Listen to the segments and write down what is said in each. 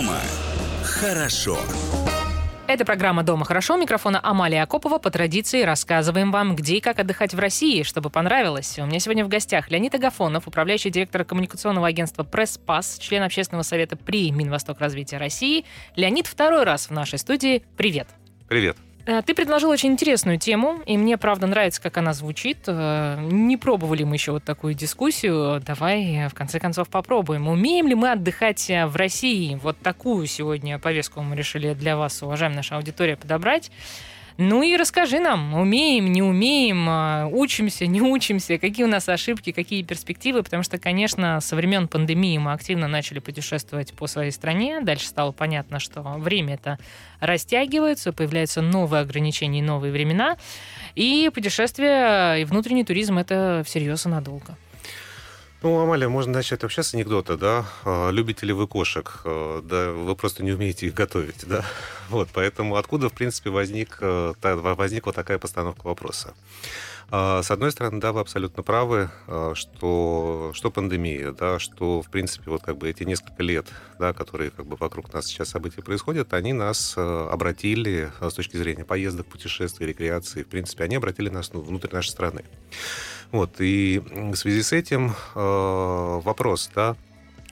Дома хорошо. Это программа «Дома хорошо». Микрофона Амалия Акопова. По традиции рассказываем вам, где и как отдыхать в России, чтобы понравилось. У меня сегодня в гостях Леонид Агафонов, управляющий директор коммуникационного агентства «Пресс-Пас», член общественного совета при Минвосток развития России. Леонид второй раз в нашей студии. Привет. Привет. Э, ты предложил очень интересную тему, и мне, правда, нравится, как она звучит. Э, не пробовали мы еще вот такую дискуссию. Давай, в конце концов, попробуем. Умеем ли мы отдыхать э, в России? Вот такую сегодня повестку мы решили для вас, уважаемая наша аудитория, подобрать. Ну и расскажи нам, умеем, не умеем, а, учимся, не учимся, какие у нас ошибки, какие перспективы, потому что, конечно, со времен пандемии мы активно начали путешествовать по своей стране, дальше стало понятно, что время это растягивается, появляются новые ограничения и новые времена, и путешествия и внутренний туризм это всерьез и надолго. Ну, Амалия, можно начать вообще с анекдота, да? А, любите ли вы кошек? А, да, вы просто не умеете их готовить, да? Вот, поэтому откуда, в принципе, возник, э, возникла такая постановка вопроса? А, с одной стороны, да, вы абсолютно правы, что, что пандемия, да, что, в принципе, вот как бы эти несколько лет, да, которые как бы вокруг нас сейчас события происходят, они нас э, обратили с точки зрения поездок, путешествий, рекреации, в принципе, они обратили нас ну, внутрь нашей страны. Вот, и в связи с этим вопрос, да,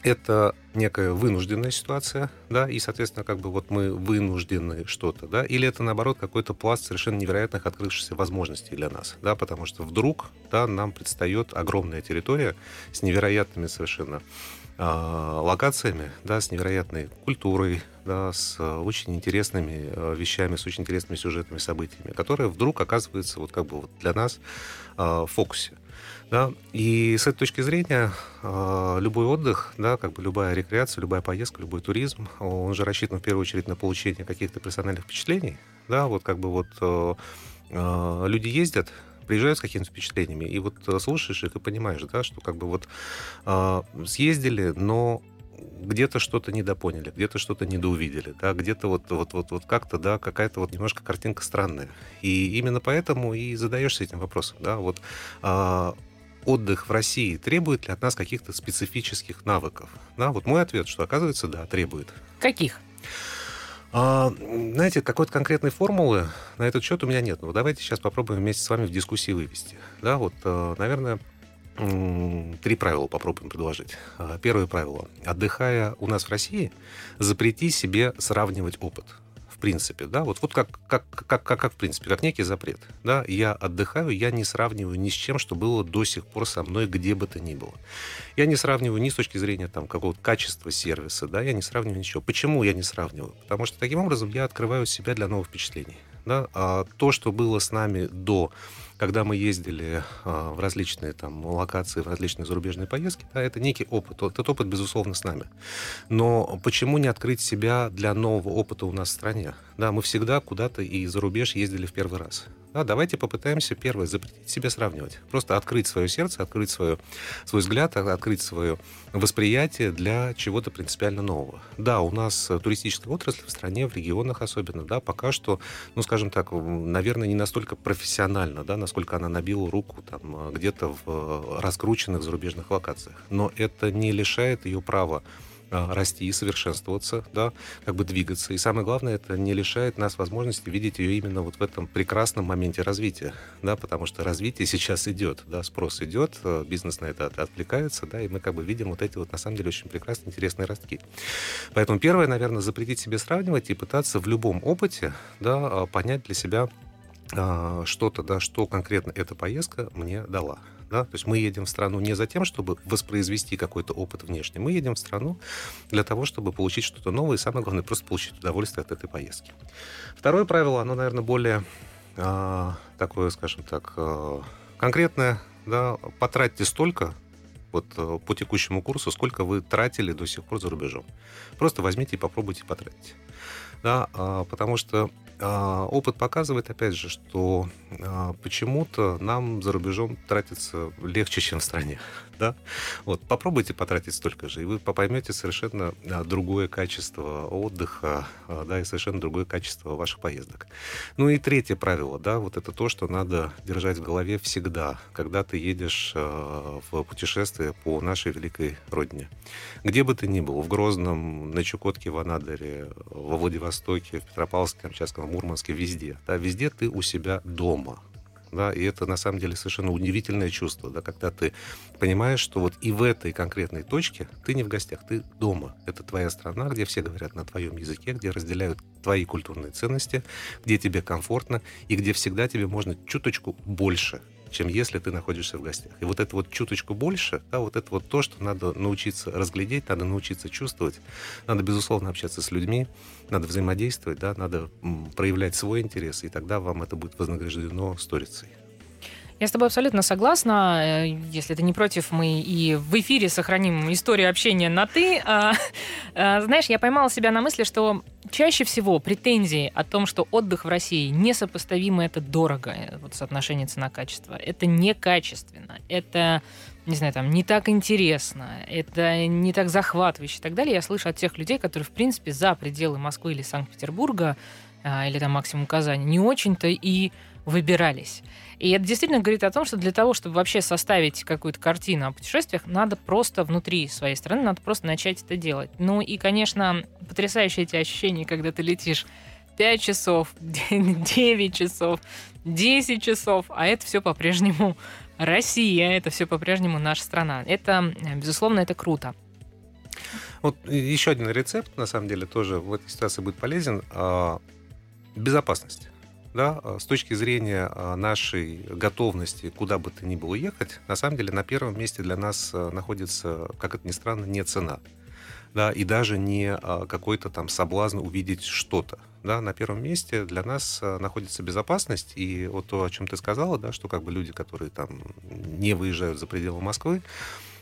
это некая вынужденная ситуация, да, и, соответственно, как бы вот мы вынуждены что-то, да, или это, наоборот, какой-то пласт совершенно невероятных открывшихся возможностей для нас, да, потому что вдруг, да, нам предстает огромная территория с невероятными совершенно э, локациями, да, с невероятной культурой, да, с очень интересными э, вещами, с очень интересными сюжетными событиями, которые вдруг оказываются вот как бы вот для нас э, в фокусе. Да? И с этой точки зрения э, любой отдых, да, как бы любая рекреация, любая поездка, любой туризм, он же рассчитан в первую очередь на получение каких-то персональных впечатлений. Да, вот как бы вот э, э, люди ездят, приезжают с какими-то впечатлениями, и вот слушаешь их и понимаешь, да, что как бы вот съездили, но где-то что-то недопоняли, где-то что-то недоувидели, да, где-то вот, вот, вот, вот как-то, да, какая-то вот немножко картинка странная. И именно поэтому и задаешься этим вопросом, да, вот а, отдых в России требует ли от нас каких-то специфических навыков? Да, вот мой ответ, что оказывается, да, требует. Каких? А, знаете, какой-то конкретной формулы на этот счет у меня нет. Но давайте сейчас попробуем вместе с вами в дискуссии вывести. Да, вот, э, наверное, три правила попробуем предложить. А, первое правило. Отдыхая у нас в России, запрети себе сравнивать опыт в принципе, да, вот, вот как, как, как, как, как в принципе, как некий запрет, да, я отдыхаю, я не сравниваю ни с чем, что было до сих пор со мной где бы то ни было. Я не сравниваю ни с точки зрения там какого-то качества сервиса, да, я не сравниваю ничего. Почему я не сравниваю? Потому что таким образом я открываю себя для новых впечатлений, да, а то, что было с нами до когда мы ездили а, в различные там локации, в различные зарубежные поездки, да, это некий опыт. Этот опыт, безусловно, с нами. Но почему не открыть себя для нового опыта у нас в стране? Да, мы всегда куда-то и за рубеж ездили в первый раз. Да, давайте попытаемся первое запретить себе сравнивать. Просто открыть свое сердце, открыть свое, свой взгляд, а, открыть свое восприятие для чего-то принципиально нового. Да, у нас туристическая отрасль в стране, в регионах особенно, да, пока что, ну, скажем так, наверное, не настолько профессионально, да, насколько она набила руку там где-то в э, раскрученных зарубежных локациях. Но это не лишает ее права а, расти и совершенствоваться, да, как бы двигаться. И самое главное, это не лишает нас возможности видеть ее именно вот в этом прекрасном моменте развития, да, потому что развитие сейчас идет, да, спрос идет, э, бизнес на это отвлекается, да, и мы как бы видим вот эти вот на самом деле очень прекрасные, интересные ростки. Поэтому первое, наверное, запретить себе сравнивать и пытаться в любом опыте, да, понять для себя что-то, да, что конкретно эта поездка мне дала. Да? То есть мы едем в страну не за тем, чтобы воспроизвести какой-то опыт внешний. Мы едем в страну для того, чтобы получить что-то новое, и самое главное, просто получить удовольствие от этой поездки. Второе правило, оно, наверное, более э, такое, скажем так, э, конкретное. Да? Потратьте столько, вот э, по текущему курсу, сколько вы тратили до сих пор за рубежом. Просто возьмите и попробуйте потратить. Да, а, потому что а, опыт показывает, опять же, что а, почему-то нам за рубежом тратится легче, чем в стране. Да? Вот, попробуйте потратить столько же, и вы поймете совершенно а, другое качество отдыха, да, и совершенно другое качество ваших поездок. Ну и третье правило, да, вот это то, что надо держать в голове всегда, когда ты едешь в путешествие по нашей великой родине. Где бы ты ни был, в Грозном, на Чукотке, в Анадыре, во Владивостоке, в Петропавловске, Камчатском, Мурманске, везде. Да, везде ты у себя дома. Да, и это на самом деле совершенно удивительное чувство, да, когда ты понимаешь, что вот и в этой конкретной точке ты не в гостях, ты дома. Это твоя страна, где все говорят на твоем языке, где разделяют твои культурные ценности, где тебе комфортно и где всегда тебе можно чуточку больше чем если ты находишься в гостях. И вот это вот чуточку больше, да, вот это вот то, что надо научиться разглядеть, надо научиться чувствовать, надо, безусловно, общаться с людьми, надо взаимодействовать, да, надо проявлять свой интерес, и тогда вам это будет вознаграждено сторицей. Я с тобой абсолютно согласна. Э, если ты не против, мы и в эфире сохраним историю общения на «ты». А, а, знаешь, я поймала себя на мысли, что чаще всего претензии о том, что отдых в России несопоставимо, это дорого, э, вот соотношение цена-качество, это некачественно, это не знаю, там, не так интересно, это не так захватывающе и так далее, я слышу от тех людей, которые, в принципе, за пределы Москвы или Санкт-Петербурга, а, или там максимум Казани, не очень-то и выбирались. И это действительно говорит о том, что для того, чтобы вообще составить какую-то картину о путешествиях, надо просто внутри своей страны, надо просто начать это делать. Ну и, конечно, потрясающие эти ощущения, когда ты летишь 5 часов, 9 часов, 10 часов, а это все по-прежнему Россия, это все по-прежнему наша страна. Это, безусловно, это круто. Вот еще один рецепт, на самом деле, тоже в этой ситуации будет полезен. А, безопасность да, а, с точки зрения а, нашей готовности куда бы то ни было ехать, на самом деле на первом месте для нас а, находится, как это ни странно, не цена. Да, и даже не какой-то там соблазн увидеть что-то. Да, на первом месте для нас находится безопасность, и вот то, о чем ты сказала, да, что как бы люди, которые там не выезжают за пределы Москвы,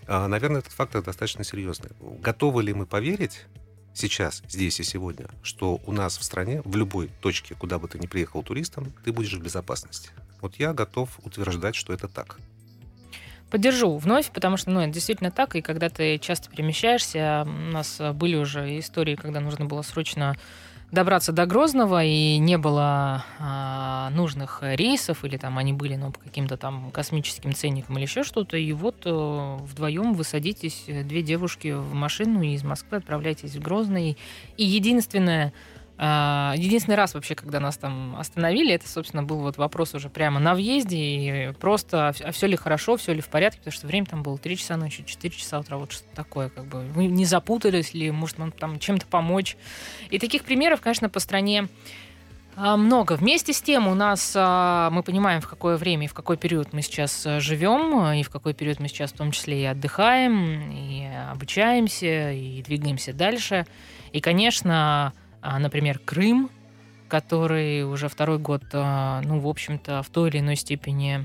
наверное, этот фактор достаточно серьезный. Готовы ли мы поверить сейчас, здесь и сегодня, что у нас в стране, в любой точке, куда бы ты ни приехал туристом, ты будешь в безопасности. Вот я готов утверждать, что это так. Поддержу вновь, потому что, ну, это действительно так, и когда ты часто перемещаешься, у нас были уже истории, когда нужно было срочно добраться до Грозного, и не было а, нужных рейсов, или там они были, ну, по каким-то там космическим ценникам или еще что-то, и вот а, вдвоем вы садитесь, э, две девушки в машину, и из Москвы отправляетесь в Грозный, и единственное, единственный раз вообще, когда нас там остановили, это, собственно, был вот вопрос уже прямо на въезде, и просто, а все ли хорошо, все ли в порядке, потому что время там было 3 часа ночи, 4 часа утра, вот что-то такое, как бы, вы не запутались ли, может, нам там чем-то помочь. И таких примеров, конечно, по стране а, много. Вместе с тем у нас мы понимаем, в какое время и в какой период мы сейчас живем, и в какой период мы сейчас в том числе и отдыхаем, и обучаемся, и двигаемся дальше. И, конечно, а, например, Крым, который уже второй год, а, ну, в общем-то, в той или иной степени,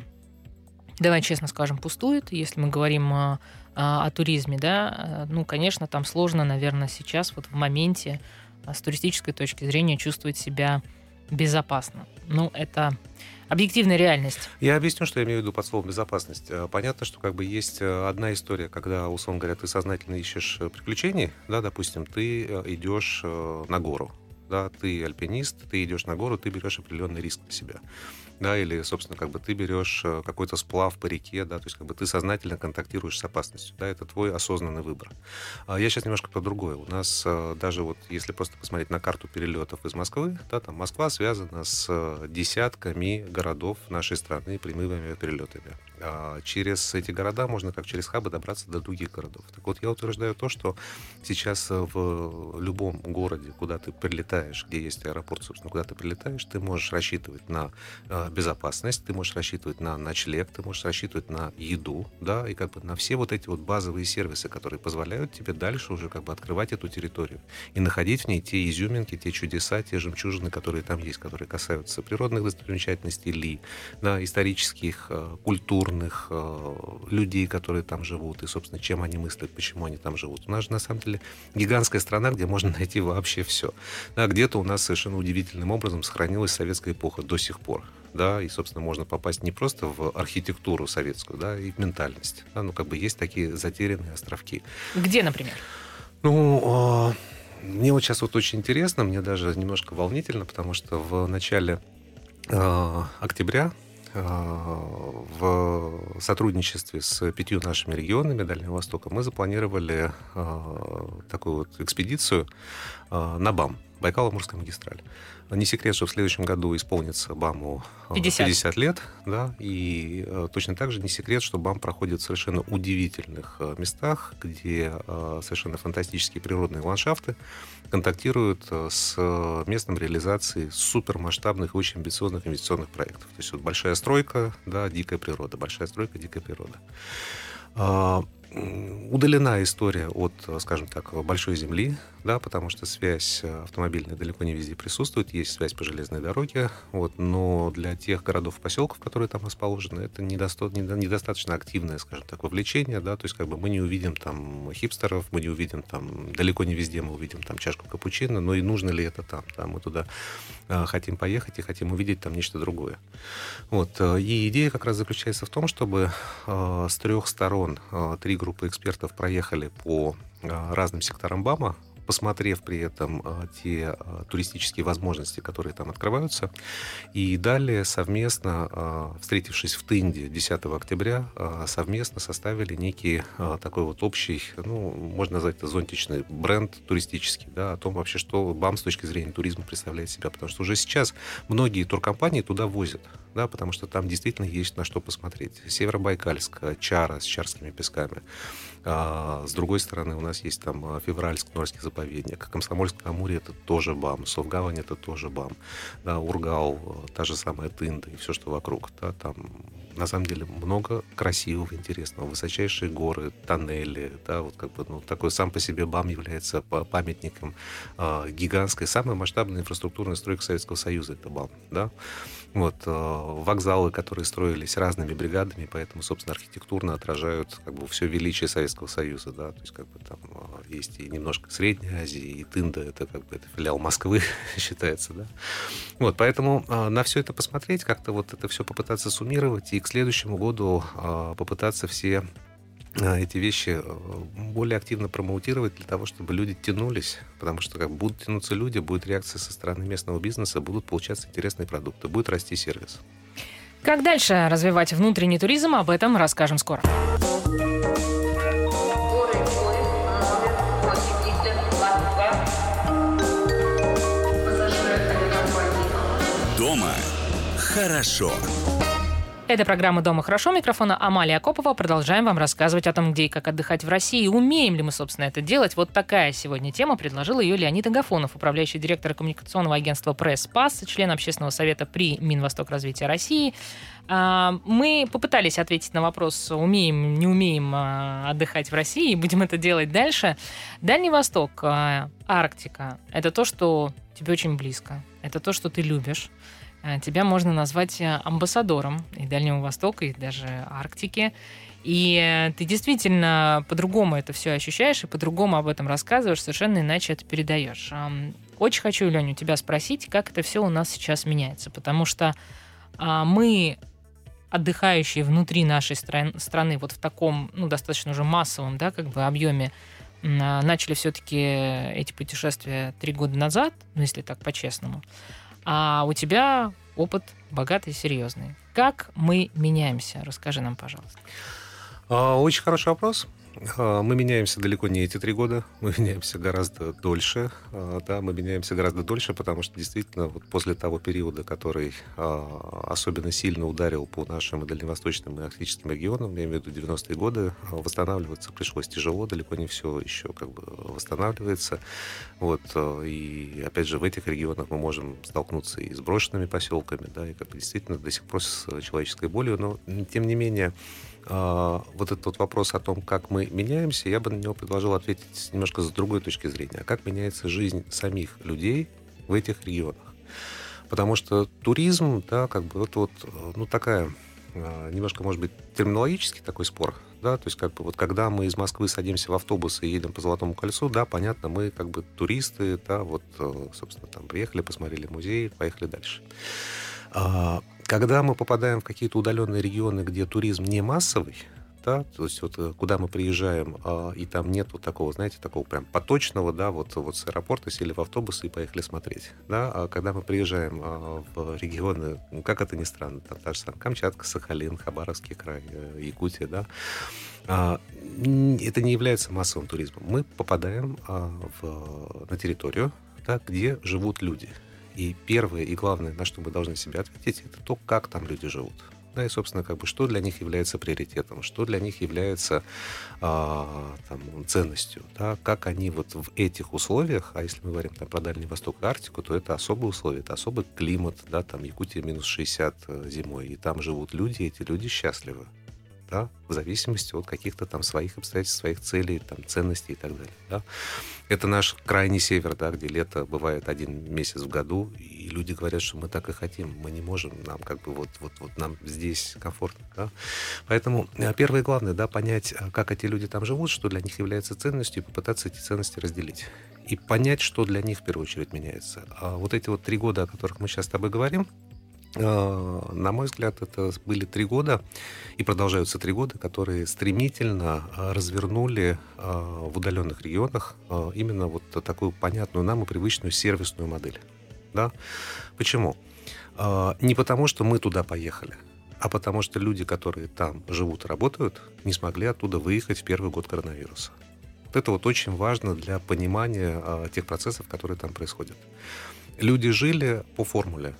давай честно скажем, пустует, если мы говорим о, о туризме, да, ну, конечно, там сложно, наверное, сейчас, вот в моменте, а, с туристической точки зрения, чувствовать себя безопасно. Ну, это объективная реальность. Я объясню, что я имею в виду под словом безопасность. Понятно, что как бы есть одна история, когда, условно говоря, ты сознательно ищешь э, приключений, да, допустим, ты э, идешь э, на гору, да, ты альпинист, ты идешь на гору, ты берешь определенный риск на себя да, или, собственно, как бы ты берешь э, какой-то сплав по реке, да, то есть как бы ты сознательно контактируешь с опасностью, да, это твой осознанный выбор. А я сейчас немножко про другое. У нас э, даже вот, если просто посмотреть на карту перелетов из Москвы, да, там Москва связана с э, десятками городов нашей страны прямыми перелетами. А через эти города можно как через хабы добраться до других городов. Так вот, я утверждаю то, что сейчас в любом городе, куда ты прилетаешь, где есть аэропорт, собственно, куда ты прилетаешь, ты можешь рассчитывать на безопасность, ты можешь рассчитывать на ночлег, ты можешь рассчитывать на еду, да, и как бы на все вот эти вот базовые сервисы, которые позволяют тебе дальше уже как бы открывать эту территорию и находить в ней те изюминки, те чудеса, те жемчужины, которые там есть, которые касаются природных достопримечательностей Ли, да, исторических, э, культурных э, людей, которые там живут, и, собственно, чем они мыслят, почему они там живут. У нас же, на самом деле, гигантская страна, где можно найти вообще все. Да, где-то у нас совершенно удивительным образом сохранилась советская эпоха до сих пор да, и, собственно, можно попасть не просто в архитектуру советскую, да, и в ментальность. Да, ну, как бы есть такие затерянные островки. Где, например? Ну, э, мне вот сейчас вот очень интересно, мне даже немножко волнительно, потому что в начале э, октября в сотрудничестве с пятью нашими регионами Дальнего Востока мы запланировали такую вот экспедицию на БАМ, Байкало-Амурская магистраль. Не секрет, что в следующем году исполнится БАМу 50, 50 лет, да, и э, точно так же не секрет, что БАМ проходит в совершенно удивительных э, местах, где э, совершенно фантастические природные ландшафты контактируют с местом реализации супермасштабных и очень амбициозных инвестиционных проектов. То есть вот большая стройка, да, дикая природа, большая стройка, дикая природа. А, удалена история от, скажем так, большой земли, да, потому что связь э, автомобильная далеко не везде присутствует, есть связь по железной дороге, вот, но для тех городов и поселков, которые там расположены, это недоста- недостаточно активное, скажем так, вовлечение, да, то есть как бы мы не увидим там хипстеров, мы не увидим там, далеко не везде мы увидим там чашку капучино, но и нужно ли это там, да, мы туда э, хотим поехать и хотим увидеть там нечто другое. Вот, э, и идея как раз заключается в том, чтобы э, с трех сторон э, три группы экспертов проехали по э, разным секторам БАМа, посмотрев при этом а, те а, туристические возможности, которые там открываются. И далее совместно, а, встретившись в Тынде 10 октября, совместно составили некий такой вот общий, ну, можно назвать это зонтичный бренд туристический, да, о том вообще, что БАМ с точки зрения туризма представляет себя. Потому что уже сейчас многие туркомпании туда возят, да, потому что там действительно есть на что посмотреть. Северобайкальск, Чара с чарскими песками. А, с другой стороны, у нас есть там Февральск, Норский заповедник, заповедник. Комсомольск на Амуре это тоже БАМ, Совгавань это тоже БАМ, да, Ургал, э, та же самая Тында и все, что вокруг. Да, там на самом деле много красивого, интересного. Высочайшие горы, тоннели, да, вот как бы, ну, такой сам по себе БАМ является памятником э, гигантской, самой масштабной инфраструктурной стройки Советского Союза, это БАМ, да. Вот, э, вокзалы, которые строились разными бригадами, поэтому, собственно, архитектурно отражают как бы все величие Советского Союза, да, то есть как бы там э, есть и немножко Средняя Азия, и Тында, это как бы это филиал Москвы считается, да. Вот, поэтому э, на все это посмотреть, как-то вот это все попытаться суммировать и к следующему году попытаться все эти вещи более активно промоутировать для того, чтобы люди тянулись, потому что как будут тянуться люди, будет реакция со стороны местного бизнеса, будут получаться интересные продукты, будет расти сервис. Как дальше развивать внутренний туризм, об этом расскажем скоро. Дома хорошо. Это программа «Дома хорошо». Микрофона Амалия Акопова. Продолжаем вам рассказывать о том, где и как отдыхать в России. Умеем ли мы, собственно, это делать? Вот такая сегодня тема. Предложил ее Леонид Агафонов, управляющий директор коммуникационного агентства «Пресс-пас», член общественного совета при Минвосток развития России. А, мы попытались ответить на вопрос, умеем, не умеем а, отдыхать в России, будем это делать дальше. Дальний Восток, а, Арктика – это то, что тебе очень близко. Это то, что ты любишь. Э, тебя можно назвать э, амбассадором и Дальнего Востока, и даже Арктики. И э, ты действительно по-другому это все ощущаешь и по-другому об этом рассказываешь, совершенно иначе это передаешь. Очень хочу, Леня, у тебя спросить, как это все у нас сейчас меняется, потому что а, мы отдыхающие внутри нашей стран, страны вот в таком, ну, достаточно уже массовом, да, как бы объеме, начали все-таки эти путешествия три года назад, ну, если так по-честному а у тебя опыт богатый и серьезный. Как мы меняемся? Расскажи нам, пожалуйста. А, очень хороший вопрос. А, мы меняемся далеко не эти три года, мы меняемся гораздо дольше. А, да, мы меняемся гораздо дольше, потому что действительно вот после того периода, который а, особенно сильно ударил по нашим дальневосточным и арктическим регионам, я имею в виду 90-е годы, восстанавливаться пришлось тяжело, далеко не все еще как бы восстанавливается. Вот, и опять же в этих регионах мы можем столкнуться и с брошенными поселками, да, и как бы действительно до сих пор с человеческой болью, но тем не менее а, вот этот вот вопрос о том, как мы меняемся, я бы на него предложил ответить немножко с другой точки зрения. А как меняется жизнь самих людей в этих регионах? Потому что туризм, да, как бы вот, вот ну, такая а, немножко, может быть, терминологический такой спор, да, то есть как бы вот когда мы из Москвы садимся в автобус и едем по Золотому кольцу, да, понятно, мы как бы туристы, да, вот, э, собственно, там приехали, посмотрели музей, поехали дальше. Когда мы попадаем в какие-то удаленные регионы, где туризм не массовый, да, то есть вот э, куда мы приезжаем, а, и там нет вот такого, знаете, такого прям поточного, да, вот, вот с аэропорта сели в автобус и поехали смотреть, да, а когда мы приезжаем а, в регионы, ну, как это ни странно, там та же самая Камчатка, Сахалин, Хабаровский край, э, Якутия, да, а, это не является массовым туризмом. Мы попадаем а, в, на территорию, да, где живут люди. И первое и главное, на что мы должны себе ответить, это то, как там люди живут. Да, и, собственно, как бы, что для них является приоритетом, что для них является а, там, ценностью, да, как они вот в этих условиях, а если мы говорим там, про Дальний Восток и Арктику, то это особые условия, это особый климат, да, там Якутия минус 60 э, зимой, и там живут люди, и эти люди счастливы да, в зависимости от каких-то там своих обстоятельств, своих целей, там, ценностей и так далее. Да. Это наш крайний север, да, где лето бывает один месяц в году, и люди говорят, что мы так и хотим, мы не можем, нам как бы вот, вот, вот нам здесь комфортно. Да. Поэтому э, первое главное, да, понять, э, как эти люди там живут, что для них является ценностью, и попытаться эти ценности разделить. И понять, что для них в первую очередь меняется. А вот эти вот три года, о которых мы сейчас с тобой говорим, на мой взгляд, это были три года и продолжаются три года, которые стремительно э, развернули э, в удаленных регионах именно вот такую понятную нам и привычную сервисную модель. Да? Почему? Не потому, что мы туда поехали, а потому что люди, которые там живут и работают, не смогли оттуда выехать в первый год коронавируса. Вот это вот очень важно для понимания тех процессов, которые там происходят. Люди жили по формуле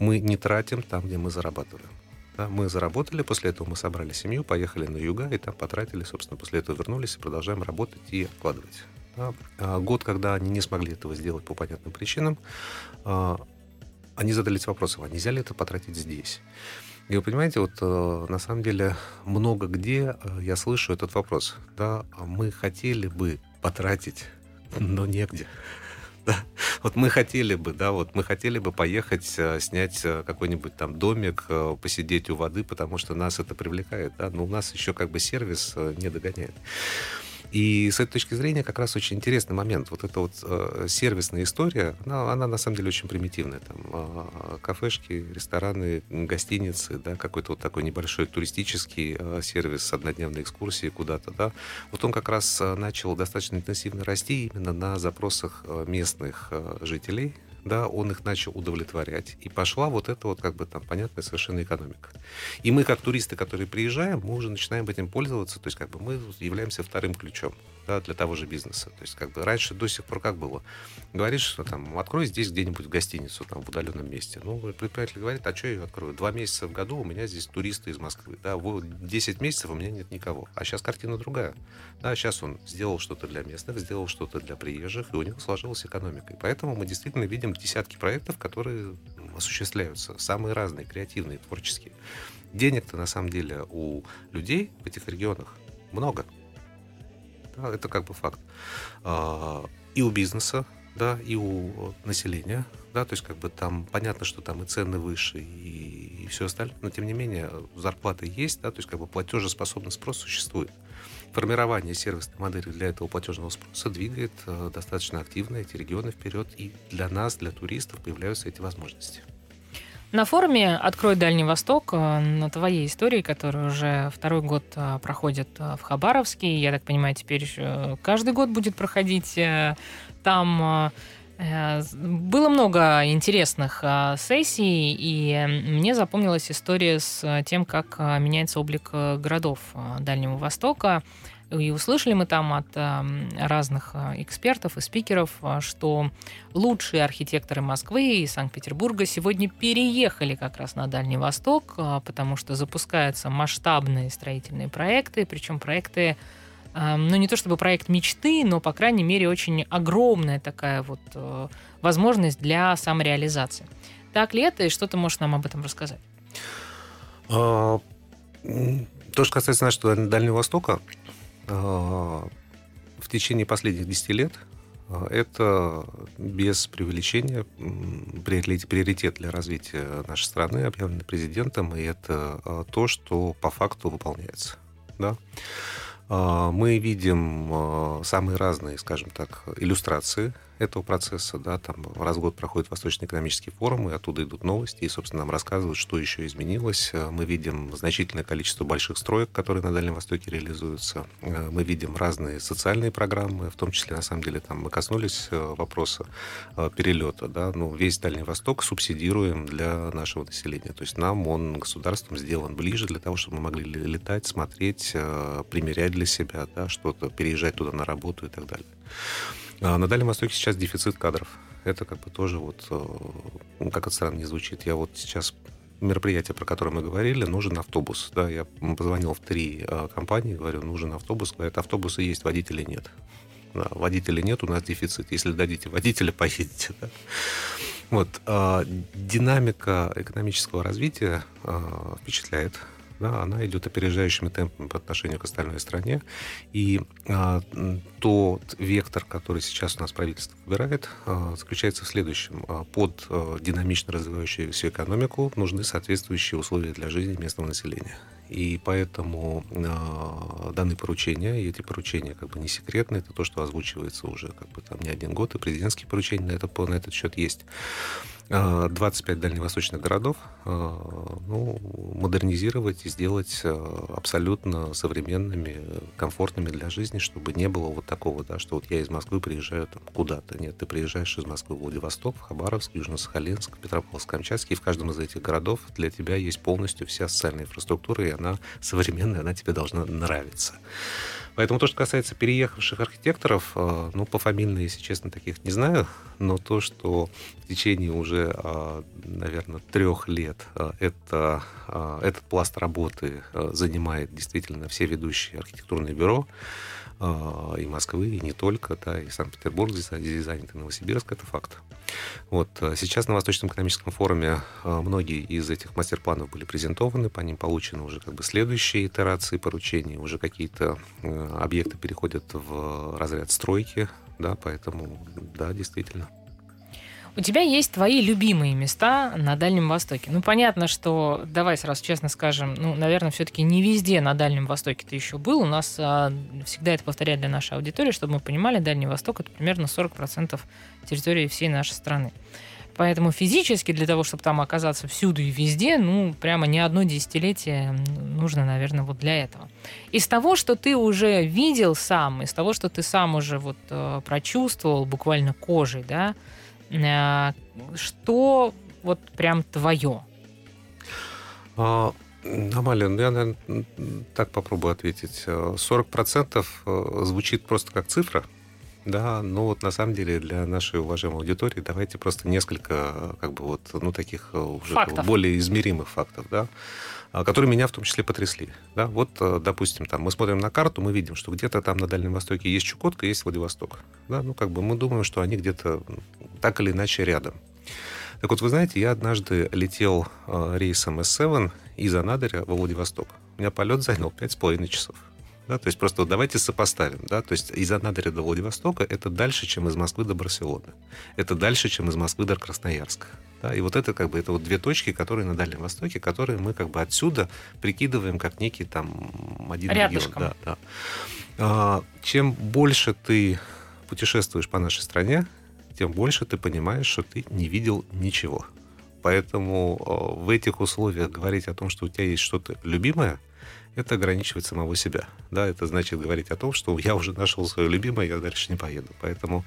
мы не тратим там, где мы зарабатываем. Да, мы заработали, после этого мы собрали семью, поехали на юга, и там потратили, собственно, после этого вернулись и продолжаем работать и откладывать. Да. А год, когда они не смогли этого сделать по понятным причинам, а, они задались вопросом, а нельзя ли это потратить здесь? И вы понимаете, вот э, на самом деле много где э, я слышу этот вопрос. Да, мы хотели бы потратить, но негде. Да. Вот мы хотели бы, да, вот мы хотели бы поехать, э, снять э, какой-нибудь там домик, э, посидеть у воды, потому что нас это привлекает, да, но у нас еще как бы сервис не догоняет. И с этой точки зрения как раз очень интересный момент. Вот эта вот э, сервисная история, она, она на самом деле очень примитивная. Там э, кафешки, рестораны, гостиницы, да, какой-то вот такой небольшой туристический э, сервис, однодневной экскурсии куда-то, да. Вот он как раз начал достаточно интенсивно расти именно на запросах местных жителей, да, он их начал удовлетворять. И пошла вот эта вот, как бы там, понятная совершенно экономика. И мы, как туристы, которые приезжаем, мы уже начинаем этим пользоваться, то есть как бы мы являемся вторым ключом да, для того же бизнеса. То есть как бы раньше до сих пор как было? Говоришь, что там, открой здесь где-нибудь гостиницу, там, в удаленном месте. Ну, предприниматель говорит, а что я ее открою? Два месяца в году у меня здесь туристы из Москвы, да, вот 10 месяцев у меня нет никого. А сейчас картина другая. Да, сейчас он сделал что-то для местных, сделал что-то для приезжих, и у него сложилась экономика. И поэтому мы действительно видим десятки проектов, которые осуществляются, самые разные, креативные, творческие. Денег-то на самом деле у людей в этих регионах много. Да, это как бы факт. А, и у бизнеса, да, и у населения, да, то есть как бы там понятно, что там и цены выше, и, и все остальное, но тем не менее зарплаты есть, да, то есть как бы платежеспособный спрос существует формирование сервисной модели для этого платежного спроса двигает э, достаточно активно эти регионы вперед, и для нас, для туристов появляются эти возможности. На форуме «Открой Дальний Восток» э, на твоей истории, которая уже второй год э, проходит в Хабаровске, я так понимаю, теперь каждый год будет проходить там было много интересных сессий, и мне запомнилась история с тем, как меняется облик городов Дальнего Востока. И услышали мы там от разных экспертов и спикеров, что лучшие архитекторы Москвы и Санкт-Петербурга сегодня переехали как раз на Дальний Восток, потому что запускаются масштабные строительные проекты, причем проекты ну, не то чтобы проект мечты, но, по крайней мере, очень огромная такая вот э, возможность для самореализации. Так ли это, и что ты можешь нам об этом рассказать? А, то, что касается нашего Дальнего Востока, в течение последних 10 лет а, это без преувеличения приоритет для развития нашей страны, объявленный президентом, и это то, что по факту выполняется. Да? А, мы видим а, самые разные, скажем так, иллюстрации этого процесса. Да, там раз в год проходит Восточный экономический форум, и оттуда идут новости, и, собственно, нам рассказывают, что еще изменилось. А, мы видим значительное количество больших строек, которые на Дальнем Востоке реализуются. А, мы видим разные социальные программы, в том числе, на самом деле, там мы коснулись вопроса перелета. Да, ну, весь Дальний Восток субсидируем для нашего населения. То есть нам он государством сделан ближе для того, чтобы мы могли летать, смотреть, примерять для себя да, что-то, переезжать туда на работу и так далее. А на Дальнем Востоке сейчас дефицит кадров. Это как бы тоже вот, э, как это странно не звучит. Я вот сейчас мероприятие, про которое мы говорили, нужен автобус. Да, я позвонил в три э, компании, говорю, нужен автобус. Говорят, автобуса есть, водителей нет. Да, водителей нет, у нас дефицит. Если дадите водителя, поедете. Да. Вот, э, динамика экономического развития впечатляет да, она идет опережающими темпами по отношению к остальной стране. И а, тот вектор, который сейчас у нас правительство выбирает, а, заключается в следующем. А, под а, динамично развивающуюся экономику нужны соответствующие условия для жизни местного населения. И поэтому э, данные поручения, и эти поручения как бы не секретны, это то, что озвучивается уже как бы там не один год, и президентские поручения на, это, на этот счет есть. 25 дальневосточных городов ну, модернизировать и сделать абсолютно современными, комфортными для жизни, чтобы не было вот такого, да, что вот я из Москвы приезжаю там куда-то. Нет, ты приезжаешь из Москвы в Владивосток, в Хабаровск, Южно-Сахалинск, Петропавловск-Камчатский, и в каждом из этих городов для тебя есть полностью вся социальная инфраструктура, и она современная, она тебе должна нравиться. Поэтому то, что касается переехавших архитекторов, ну, по фамильно, если честно, таких не знаю, но то, что в течение уже, э, наверное, трех лет э, это, этот пласт работы занимает действительно все ведущие архитектурные бюро, а, и Москвы, и не только, да, и Санкт-Петербург здесь, здесь занят, и Новосибирск, это факт. Вот. А сейчас на Восточном экономическом форуме а, многие из этих мастер-планов были презентованы, по ним получены уже как бы следующие итерации поручений, уже какие-то объекты переходят в разряд стройки, да, поэтому, да, действительно. У тебя есть твои любимые места на Дальнем Востоке. Ну, понятно, что, давай сразу честно скажем, ну, наверное, все-таки не везде на Дальнем Востоке ты еще был. У нас а, всегда это повторяют для нашей аудитории, чтобы мы понимали, Дальний Восток — это примерно 40% территории всей нашей страны. Поэтому физически для того, чтобы там оказаться всюду и везде, ну, прямо не одно десятилетие нужно, наверное, вот для этого. Из того, что ты уже видел сам, из того, что ты сам уже вот э, прочувствовал буквально кожей, да, что вот прям твое? А, Амалия, ну я, наверное, так попробую ответить. 40% э, звучит просто как цифра, да, но вот на самом деле для нашей уважаемой аудитории давайте просто несколько, как бы вот, ну, таких э, уже фактов. более измеримых фактов, да. А, которые меня в том числе потрясли. Да? Вот, э, допустим, там мы смотрим на карту, мы видим, что где-то там на Дальнем Востоке есть Чукотка, есть Владивосток. Да? Ну, как бы мы думаем, что они где-то так или иначе рядом. Так вот, вы знаете, я однажды летел э, рейсом S7 из Анадыря во Владивосток. У меня полет занял 5,5 часов. Да, то есть просто вот давайте сопоставим. Да, то есть из Анадыря до Владивостока это дальше, чем из Москвы до Барселоны. Это дальше, чем из Москвы до Красноярска. Да, и вот это как бы это вот две точки, которые на Дальнем Востоке, которые мы как бы отсюда прикидываем как некий там один Рядышком. регион. Да, да. А, чем больше ты путешествуешь по нашей стране, тем больше ты понимаешь, что ты не видел ничего. Поэтому а, в этих условиях говорить о том, что у тебя есть что-то любимое, это ограничивать самого себя. Да, это значит говорить о том, что я уже нашел свое любимое, я дальше не поеду. Поэтому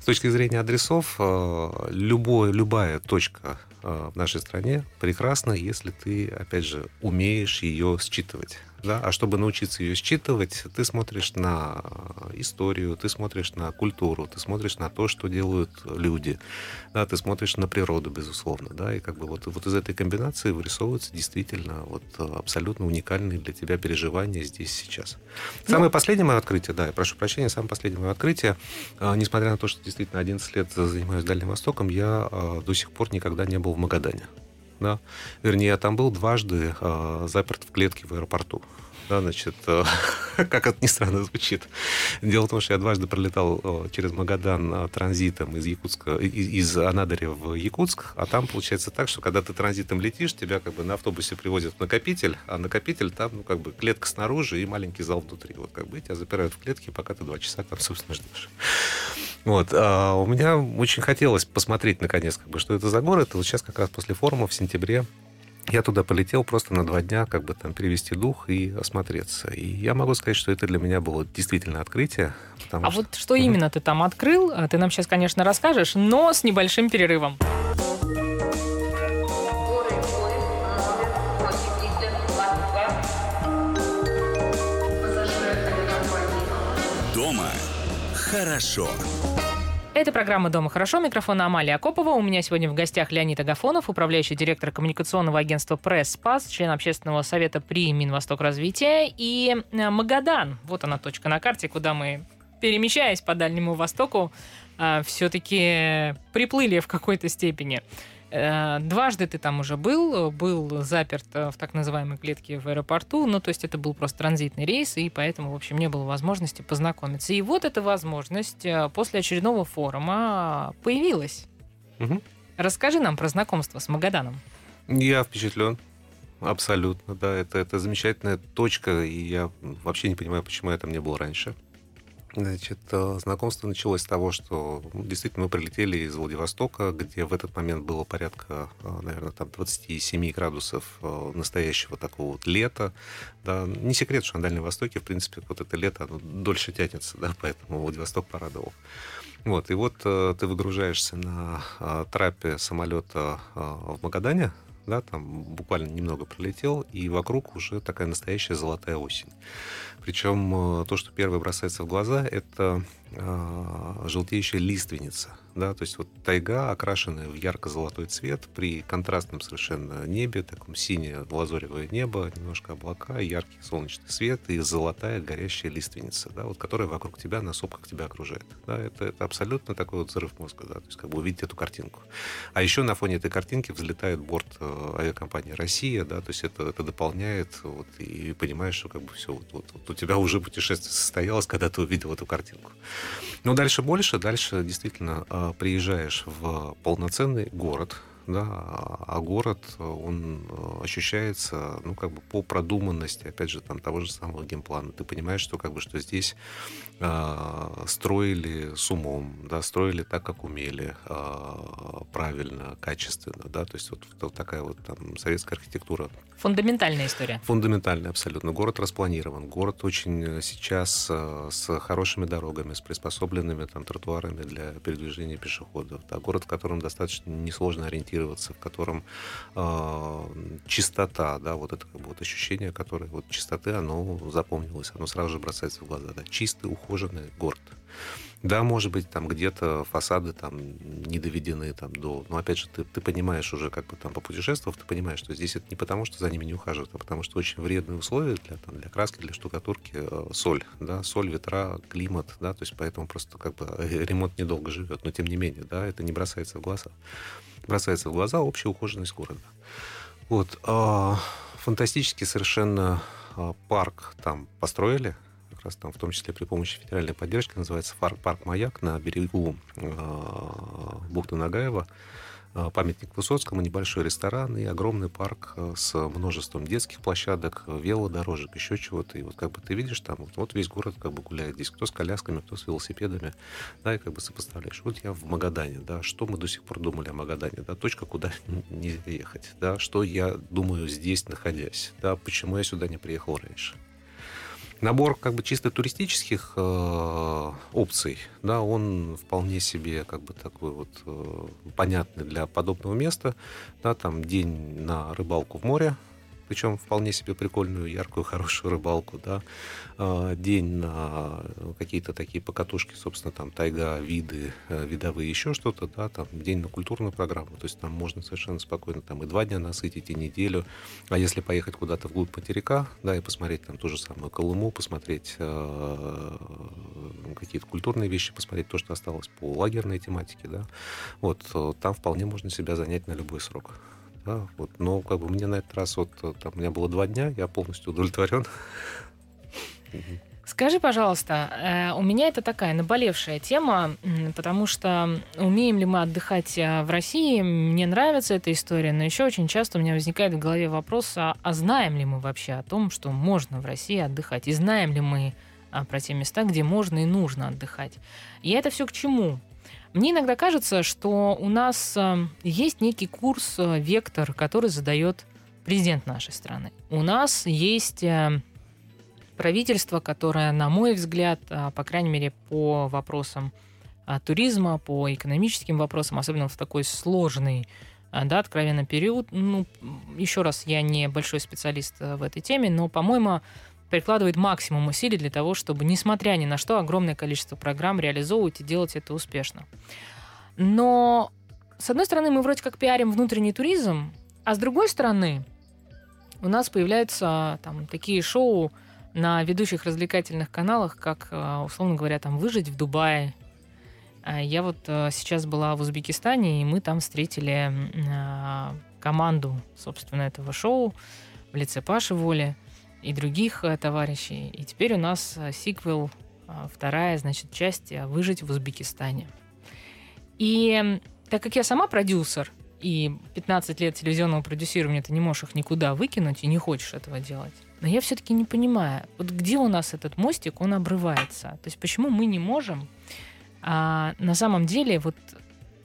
с точки зрения адресов, э, любое, любая точка э, в нашей стране прекрасна, если ты, опять же, умеешь ее считывать. Да? А чтобы научиться ее считывать, ты смотришь на историю, ты смотришь на культуру, ты смотришь на то, что делают люди, да, ты смотришь на природу, безусловно, да, и как бы вот, вот из этой комбинации вырисовываются действительно вот абсолютно уникальные для тебя переживания здесь сейчас. Ну, самое последнее мое открытие, да, я прошу прощения, самое последнее мое открытие, а, несмотря на то, что действительно 11 лет занимаюсь Дальним Востоком, я а, до сих пор никогда не был в Магадане да. Вернее, я там был дважды э, заперт в клетке в аэропорту. Да, значит, э, как это ни странно звучит. Дело в том, что я дважды пролетал э, через Магадан э, транзитом из Якутска, из, из Анадыря в Якутск, а там получается так, что когда ты транзитом летишь, тебя как бы на автобусе привозят в накопитель, а накопитель там, ну, как бы клетка снаружи и маленький зал внутри. Вот как бы тебя запирают в клетке, пока ты два часа там, собственно, ждешь. Вот. А у меня очень хотелось посмотреть, наконец, как бы, что это за город. И вот сейчас как раз после форума в сентябре я туда полетел просто на два дня, как бы там перевести дух и осмотреться. И я могу сказать, что это для меня было действительно открытие. А что... вот что mm-hmm. именно ты там открыл, а ты нам сейчас, конечно, расскажешь, но с небольшим перерывом. Дома хорошо. Это программа «Дома хорошо». Микрофон Амалия Акопова. У меня сегодня в гостях Леонид Агафонов, управляющий директор коммуникационного агентства «Пресс Спас», член общественного совета при Минвосток развития и э, Магадан. Вот она точка на карте, куда мы, перемещаясь по Дальнему Востоку, э, все-таки приплыли в какой-то степени. Э, дважды ты там уже был, был заперт в так называемой клетке в аэропорту, ну, то есть это был просто транзитный рейс, и поэтому, в общем, не было возможности познакомиться. И вот эта возможность э, после очередного форума появилась. Угу. Расскажи нам про знакомство с Магаданом. Я впечатлен. Абсолютно, да. Это, это замечательная точка, и я вообще не понимаю, почему я там не был раньше. Значит, э, знакомство началось с того, что ну, действительно мы прилетели из Владивостока, где в этот момент было порядка, э, наверное, там 27 градусов э, настоящего такого вот лета. Да. Не секрет, что на Дальнем Востоке, в принципе, вот это лето, оно дольше тянется, да, поэтому Владивосток порадовал. Вот, и вот ты выгружаешься на трапе самолета в Магадане, да, там буквально немного пролетел, и вокруг уже такая настоящая золотая осень. Причем то, что первое бросается в глаза, это э, желтеющая лиственница – да, то есть вот тайга, окрашенная в ярко-золотой цвет, при контрастном совершенно небе, таком синее лазоревое небо, немножко облака, яркий солнечный свет и золотая горящая лиственница, да, вот, которая вокруг тебя, на сопках тебя окружает. Да, это, это абсолютно такой вот взрыв мозга, да, то есть как бы увидеть эту картинку. А еще на фоне этой картинки взлетает борт э, авиакомпании «Россия», да, то есть это, это дополняет, вот, и понимаешь, что как бы все, вот, вот, вот у тебя уже путешествие состоялось, когда ты увидел эту картинку. Но дальше больше, дальше действительно э, приезжаешь в полноценный город, да, а город, он э, ощущается, ну, как бы по продуманности, опять же, там, того же самого геймплана. Ты понимаешь, что, как бы, что здесь э, строили с умом, да, строили так, как умели, э, правильно, качественно, да, то есть вот, вот такая вот там советская архитектура. Фундаментальная история. Фундаментальная, абсолютно. Город распланирован, город очень сейчас э, с хорошими дорогами, с приспособленными там тротуарами для передвижения пешеходов, да, город, в котором достаточно несложно ориентироваться ориентироваться, в котором э, чистота, да, вот это как бы вот ощущение, которое вот чистоты, оно запомнилось, оно сразу же бросается в глаза, да, чистый, ухоженный город. Да, может быть, там где-то фасады там не доведены там до... Но опять же, ты, ты понимаешь уже, как бы там по путешествовав, ты понимаешь, что здесь это не потому, что за ними не ухаживают, а потому что очень вредные условия для, там, для краски, для штукатурки, э, соль, да, соль, ветра, климат, да, то есть поэтому просто как бы э, ремонт недолго живет, но тем не менее, да, это не бросается в глаза бросается в глаза общая ухоженность города. Вот. А, фантастический совершенно а, парк там построили, как раз там в том числе при помощи федеральной поддержки, называется парк «Маяк» на берегу а, бухты Нагаева. А, памятник Высоцкому, небольшой ресторан и огромный парк а, с множеством детских площадок, велодорожек, еще чего-то. И вот как бы ты видишь там, вот весь город как бы гуляет здесь, кто с колясками, кто с велосипедами, да, и как бы сопоставляешь. Вот я в Магадане, да, что мы до сих пор думали о Магадане, да, точка, куда нельзя ехать, да, что я думаю здесь, находясь, да, почему я сюда не приехал раньше набор как бы чисто туристических э, опций, да, он вполне себе как бы такой вот э, понятный для подобного места, да, там день на рыбалку в море, причем вполне себе прикольную, яркую, хорошую рыбалку, да, а, день на какие-то такие покатушки, собственно, там тайга, виды, э, видовые, еще что-то, да, там день на культурную программу, то есть там можно совершенно спокойно там и два дня насытить, и неделю, а если поехать куда-то вглубь материка, да, и посмотреть там ту же самую Колыму, посмотреть э, какие-то культурные вещи, посмотреть то, что осталось по лагерной тематике, да, вот э, там вполне можно себя занять на любой срок. Да, вот, но как бы мне на этот раз вот там у меня было два дня, я полностью удовлетворен. Скажи, пожалуйста, э, у меня это такая наболевшая тема, потому что умеем ли мы отдыхать э, в России? Мне нравится эта история, но еще очень часто у меня возникает в голове вопрос, а, а знаем ли мы вообще о том, что можно в России отдыхать? И знаем ли мы а, про те места, где можно и нужно отдыхать? И это все к чему? Мне иногда кажется, что у нас э, есть некий курс, вектор, который задает президент нашей страны. У нас есть правительство, которое, на мой взгляд, а, по крайней мере, по вопросам а, туризма, по экономическим вопросам, особенно в такой сложный, а, да, откровенно период, ну, еще раз, я не большой специалист в этой теме, но, по-моему, прикладывает максимум усилий для того, чтобы, несмотря ни на что, огромное количество программ реализовывать и делать это успешно. Но, с одной стороны, мы вроде как пиарим внутренний туризм, а с другой стороны, у нас появляются там такие шоу, на ведущих развлекательных каналах, как, э, условно говоря, там «Выжить в Дубае». А я вот э, сейчас была в Узбекистане, и мы там встретили э, команду, собственно, этого шоу в лице Паши Воли и других товарищей. И теперь у нас сиквел, вторая, значит, часть «Выжить в Узбекистане». И так как я сама продюсер, и 15 лет телевизионного продюсирования ты не можешь их никуда выкинуть и не хочешь этого делать, но я все-таки не понимаю, вот где у нас этот мостик, он обрывается. То есть почему мы не можем а, на самом деле вот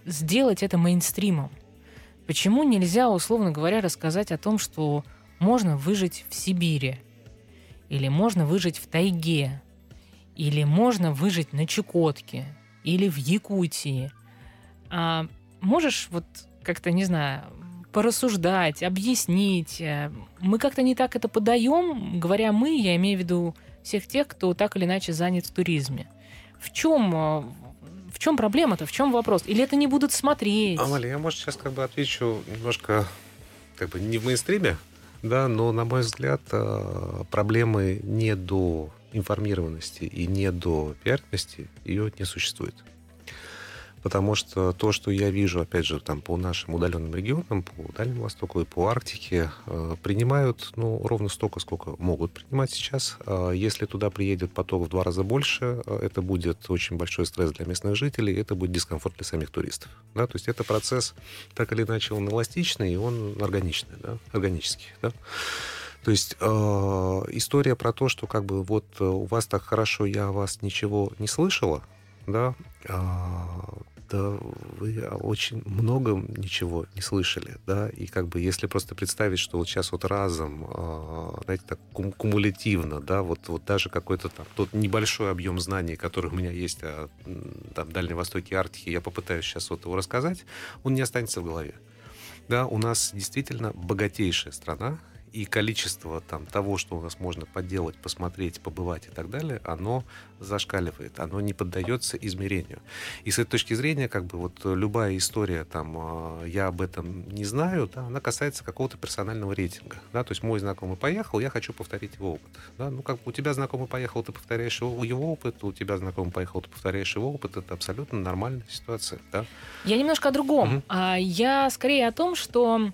сделать это мейнстримом? Почему нельзя, условно говоря, рассказать о том, что можно выжить в Сибири, или можно выжить в тайге, или можно выжить на Чукотке, или в Якутии? А, можешь вот как-то, не знаю, порассуждать, объяснить. Э, мы как-то не так это подаем, говоря мы, я имею в виду всех тех, кто так или иначе занят в туризме. В чем, э, в чем проблема-то, в чем вопрос? Или это не будут смотреть? Амали, я, может, сейчас как бы отвечу немножко как бы не в мейнстриме, да, но, на мой взгляд, э, проблемы не до информированности и не до пиарности ее не существует. Потому что то, что я вижу, опять же, там по нашим удаленным регионам, по Дальнему Востоку и по Арктике, э, принимают ну, ровно столько, сколько могут принимать сейчас. А если туда приедет поток в два раза больше, э, это будет очень большой стресс для местных жителей, это будет дискомфорт для самих туристов. Да? То есть это процесс, так или иначе, он эластичный, и он органичный, да? органический. Да? То есть э, история про то, что как бы вот э, у вас так хорошо, я о вас ничего не слышала, да, э, да вы очень много ничего не слышали, да, и как бы если просто представить, что вот сейчас вот разом, а, знаете, так кум- кумулятивно, да, вот, вот даже какой-то там тот небольшой объем знаний, который у меня есть о там, Дальнем Востоке и Арктике, я попытаюсь сейчас вот его рассказать, он не останется в голове. Да, у нас действительно богатейшая страна, и количество там, того, что у нас можно поделать, посмотреть, побывать и так далее, оно зашкаливает, оно не поддается измерению. И с этой точки зрения, как бы вот любая история, там, а, я об этом не знаю, да, она касается какого-то персонального рейтинга. Да, то есть мой знакомый поехал, я хочу повторить его опыт. Да, ну, как у тебя знакомый поехал, ты повторяешь его, его опыт, у тебя знакомый поехал, ты повторяешь его опыт, это абсолютно нормальная ситуация. Да? Я немножко о другом. Угу. Я скорее о том, что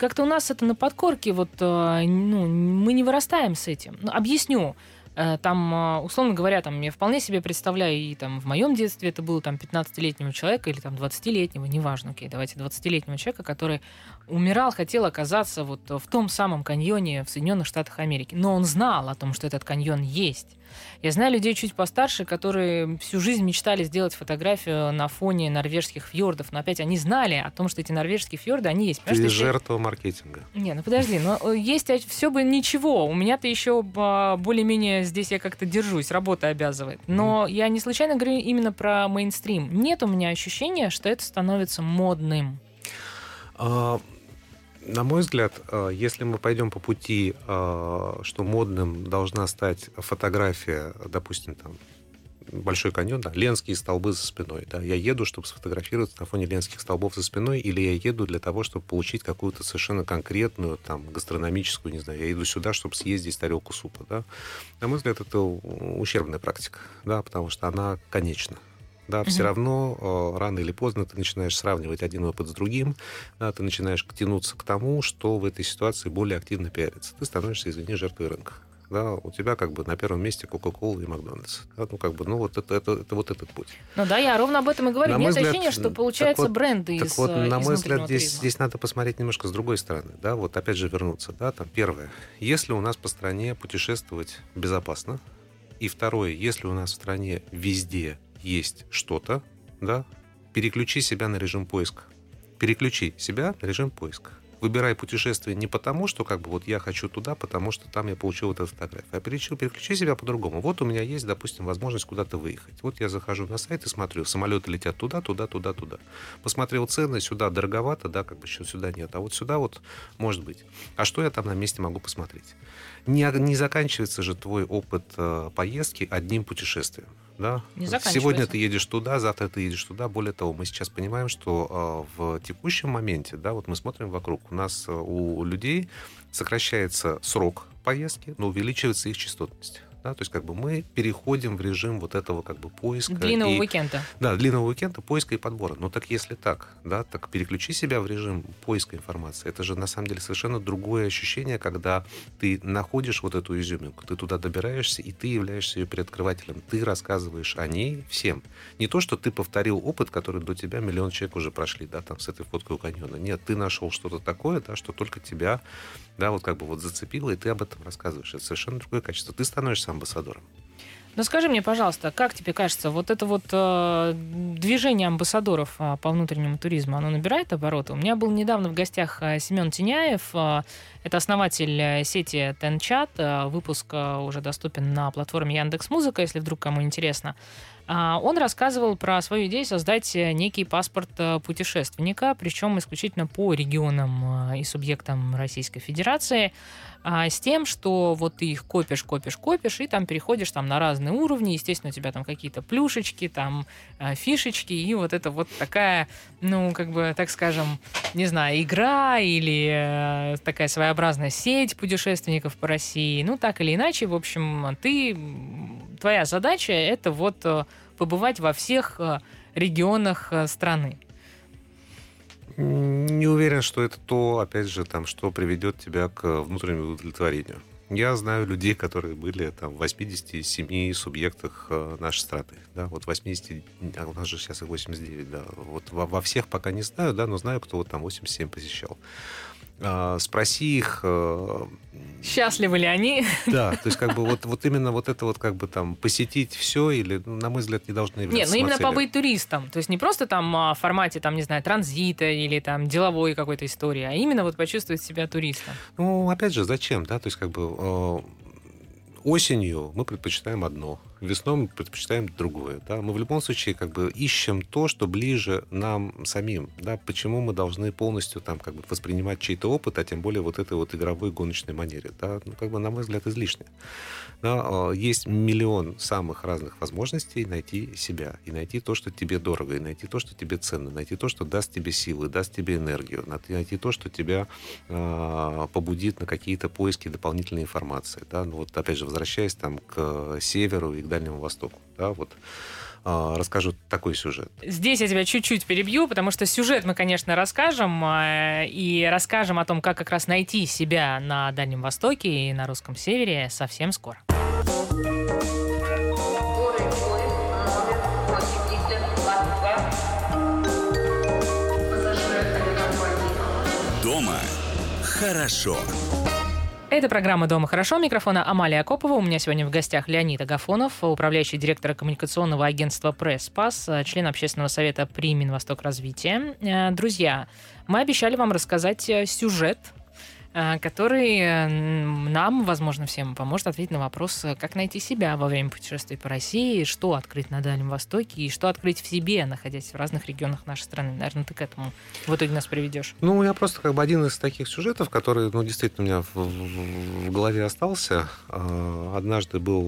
как-то у нас это на подкорке, вот, э, ну, мы не вырастаем с этим. Ну, объясню. Э, там, э, условно говоря, там, я вполне себе представляю, и там в моем детстве это было там 15-летнего человека или там 20-летнего, неважно, окей, давайте 20-летнего человека, который умирал, хотел оказаться вот в том самом каньоне в Соединенных Штатах Америки. Но он знал о том, что этот каньон есть. Я знаю людей чуть постарше, которые всю жизнь мечтали сделать фотографию на фоне норвежских фьордов, но опять они знали о том, что эти норвежские фьорды, они есть. Ты жертва если... маркетинга. Не, ну подожди, но э, есть все бы ничего. У меня-то еще а, более-менее здесь я как-то держусь, работа обязывает. Но mm. я не случайно говорю именно про мейнстрим. Нет у меня ощущения, что это становится модным. А, На мой взгляд, э, если мы пойдем по пути, э, что модным должна стать фотография, допустим, там, Большой каньон, да, ленские столбы за спиной. Да. Я еду, чтобы сфотографироваться на фоне ленских столбов за спиной, или я еду для того, чтобы получить какую-то совершенно конкретную, там, гастрономическую, не знаю, я иду сюда, чтобы съездить тарелку супа. Да. На мой взгляд, это ущербная практика, да, потому что она конечна да, угу. все равно э, рано или поздно ты начинаешь сравнивать один опыт с другим, да, ты начинаешь тянуться к тому, что в этой ситуации более активно пиарится. Ты становишься, извини, жертвой рынка. Да, у тебя как бы на первом месте Coca-Cola и Макдональдс. Да, ну, как бы, ну, вот это, это, это вот этот путь. Ну да, я ровно об этом и говорю. На Нет взгляд, ощущения, что получается вот, бренды так из вот, на из мой взгляд, здесь, здесь надо посмотреть немножко с другой стороны. Да, вот опять же вернуться. Да, там, первое. Если у нас по стране путешествовать безопасно, и второе, если у нас в стране везде есть что-то, да, переключи себя на режим поиска. Переключи себя на режим поиска выбирай путешествие не потому, что как бы вот я хочу туда, потому что там я получил вот эту фотографию, а переключи, переключи себя по-другому. Вот у меня есть, допустим, возможность куда-то выехать. Вот я захожу на сайт и смотрю, самолеты летят туда, туда, туда, туда. Посмотрел цены, сюда дороговато, да, как бы еще сюда нет, а вот сюда вот может быть. А что я там на месте могу посмотреть? Не, не заканчивается же твой опыт э, поездки одним путешествием. Да? Не Сегодня ты едешь туда, завтра ты едешь туда. Более того, мы сейчас понимаем, что э, в текущем моменте, да, вот мы смотрим вокруг, у нас э, у людей сокращается срок поездки, но увеличивается их частотность. Да, то есть как бы мы переходим в режим вот этого как бы поиска. Длинного и, уикенда. Да, длинного уикенда, поиска и подбора. Ну так если так, да, так переключи себя в режим поиска информации. Это же на самом деле совершенно другое ощущение, когда ты находишь вот эту изюминку, ты туда добираешься, и ты являешься ее переоткрывателем. Ты рассказываешь о ней всем. Не то, что ты повторил опыт, который до тебя миллион человек уже прошли, да, там с этой фоткой у каньона. Нет, ты нашел что-то такое, да, что только тебя, да, вот как бы вот зацепило, и ты об этом рассказываешь. Это совершенно другое качество. Ты становишься амбассадором. Ну скажи мне, пожалуйста, как тебе кажется, вот это вот э, движение амбассадоров э, по внутреннему туризму, оно набирает обороты? У меня был недавно в гостях э, Семен Теняев, э, это основатель э, сети Тенчат, э, выпуск э, уже доступен на платформе Яндекс Музыка, если вдруг кому интересно. Э, он рассказывал про свою идею создать э, некий паспорт э, путешественника, причем исключительно по регионам э, и субъектам Российской Федерации а, с тем, что вот ты их копишь, копишь, копишь, и там переходишь там на разные уровни, естественно, у тебя там какие-то плюшечки, там а, фишечки, и вот это вот такая, ну, как бы, так скажем, не знаю, игра или такая своеобразная сеть путешественников по России, ну, так или иначе, в общем, ты, твоя задача это вот э, побывать во всех э, регионах э, страны. Не уверен, что это то, опять же, там, что приведет тебя к внутреннему удовлетворению. Я знаю людей, которые были там в 87 субъектах нашей страны. Да, вот 80, а у нас же сейчас их 89, да. Вот во, во всех пока не знаю, да, но знаю, кто вот там 87 посещал. А, спроси их... Э, Счастливы ли они? Да, то есть как бы вот, вот именно вот это вот как бы там посетить все или, ну, на мой взгляд, не должны Нет, ну именно побыть туристом. То есть не просто там а, в формате, там, не знаю, транзита или там деловой какой-то истории, а именно вот почувствовать себя туристом. Ну, опять же, зачем, да? То есть как бы э, осенью мы предпочитаем одно, весной мы предпочитаем другое. Да? Мы в любом случае как бы ищем то, что ближе нам самим. Да? Почему мы должны полностью там, как бы, воспринимать чей-то опыт, а тем более вот этой вот игровой гоночной манере. Да? Ну, как бы, на мой взгляд, излишне. Да? А, есть миллион самых разных возможностей найти себя и найти то, что тебе дорого, и найти то, что тебе ценно, найти то, что даст тебе силы, даст тебе энергию, найти то, что тебя э, побудит на какие-то поиски дополнительной информации. Да? Ну, вот, опять же, возвращаясь там к северу и к Дальнему Востоку. Да, вот а, расскажу такой сюжет. Здесь я тебя чуть-чуть перебью, потому что сюжет мы, конечно, расскажем, а, и расскажем о том, как как раз найти себя на Дальнем Востоке и на Русском Севере совсем скоро. Дома хорошо. Это программа «Дома хорошо». Микрофона Амалия Акопова. У меня сегодня в гостях Леонид Агафонов, управляющий директор коммуникационного агентства «Пресс-пас», член общественного совета при Минвосток развития. Э, друзья, мы обещали вам рассказать э, сюжет э, который э, нам, возможно, всем поможет ответить на вопрос, э, как найти себя во время путешествий по России, что открыть на Дальнем Востоке и что открыть в себе, находясь в разных регионах нашей страны. Наверное, ты к этому в итоге нас приведешь. Ну, я просто как бы один из таких сюжетов, который, ну, действительно у меня в, в, в голове остался. Однажды был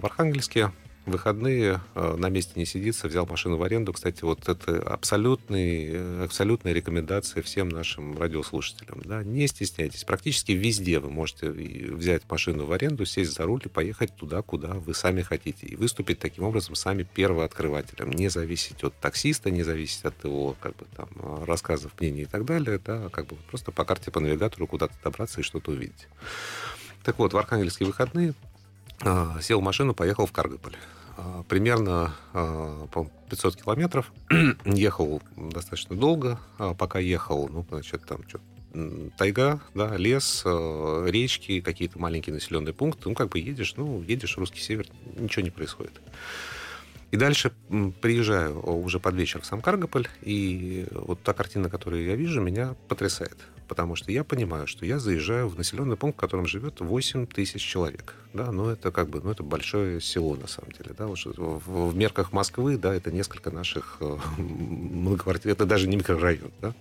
в Архангельске, выходные э, на месте не сидится, взял машину в аренду. Кстати, вот это абсолютный, э, абсолютная рекомендация всем нашим радиослушателям. Да? Не стесняйтесь. Практически везде вы можете взять машину в аренду, сесть за руль и поехать туда, куда вы сами хотите. И выступить таким образом сами первооткрывателем. Не зависеть от таксиста, не зависеть от его как бы, там, рассказов, мнений и так далее. Да? Как бы просто по карте, по навигатору куда-то добраться и что-то увидеть. Так вот, в архангельские выходные а, сел в машину, поехал в Каргополь. А, примерно 500 а, километров. ехал достаточно долго. Пока ехал, ну, значит, там что тайга, да, лес, речки, какие-то маленькие населенные пункты. Ну, как бы едешь, ну, едешь русский север, ничего не происходит. И дальше приезжаю уже под вечер в сам Каргополь, и вот та картина, которую я вижу, меня потрясает. Потому что я понимаю, что я заезжаю в населенный пункт, в котором живет 8 тысяч человек. Да, ну это как бы, ну это большое село на самом деле. Да, в, в мерках Москвы, да, это несколько наших э, многоквартир, это даже не микрорайон, да.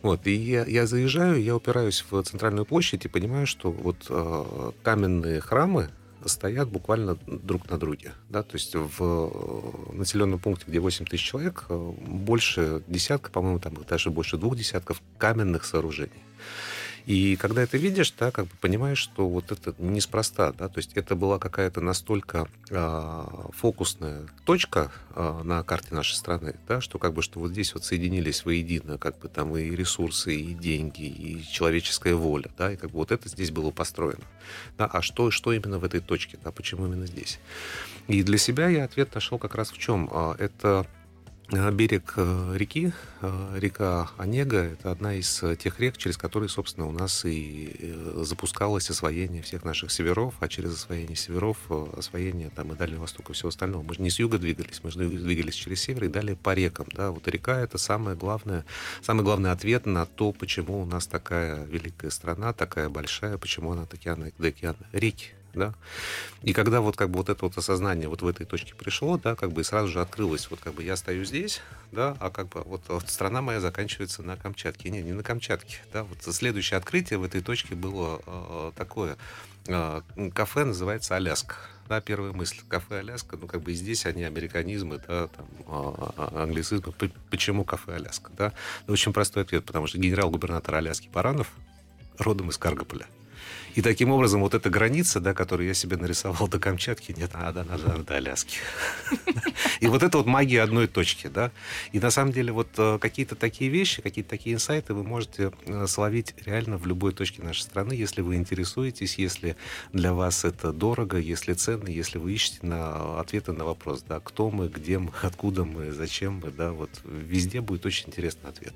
Вот, и я, я заезжаю, я упираюсь в центральную площадь и понимаю, что вот э, каменные храмы, стоят буквально друг на друге. Да? То есть в э, населенном пункте, где 8 тысяч человек, э, больше десятка, по-моему, там даже больше двух десятков каменных сооружений. И когда это видишь, да, как бы понимаешь, что вот это неспроста, да, то есть это была какая-то настолько э, фокусная точка э, на карте нашей страны, да, что как бы что вот здесь вот соединились воедино как бы там и ресурсы, и деньги, и человеческая воля, да, и как бы вот это здесь было построено. Да, а что, что именно в этой точке, да, почему именно здесь? И для себя я ответ нашел как раз в чем. А, это берег э, реки, э, река Онега, это одна из тех рек, через которые, собственно, у нас и запускалось освоение всех наших северов, а через освоение северов освоение там и Дальнего Востока и всего остального. Мы же не с юга двигались, мы же двигались через север и далее по рекам. Да? Вот река — это самое главное, самый главный ответ на то, почему у нас такая великая страна, такая большая, почему она океана до океана. Реки да. И когда вот как бы вот это вот осознание вот в этой точке пришло, да, как бы и сразу же открылось, вот как бы я стою здесь, да, а как бы вот, вот страна моя заканчивается на Камчатке. Не, не на Камчатке, да, вот следующее открытие в этой точке было э, такое. Э, кафе называется «Аляска». Да, первая мысль. Кафе «Аляска», ну, как бы и здесь они американизмы, да, там, э, англицизмы. Почему кафе «Аляска», да? Ну, очень простой ответ, потому что генерал-губернатор Аляски Паранов родом из Каргополя. И таким образом вот эта граница, да, которую я себе нарисовал до Камчатки, нет, надо, надо до Аляски. И вот это вот магия одной точки, да. И на самом деле вот э, какие-то такие вещи, какие-то такие инсайты вы можете э, словить реально в любой точке нашей страны, если вы интересуетесь, если для вас это дорого, если ценно, если вы ищете на ответы на вопрос, да, кто мы, где мы, откуда мы, зачем мы, да, вот везде будет очень интересный ответ.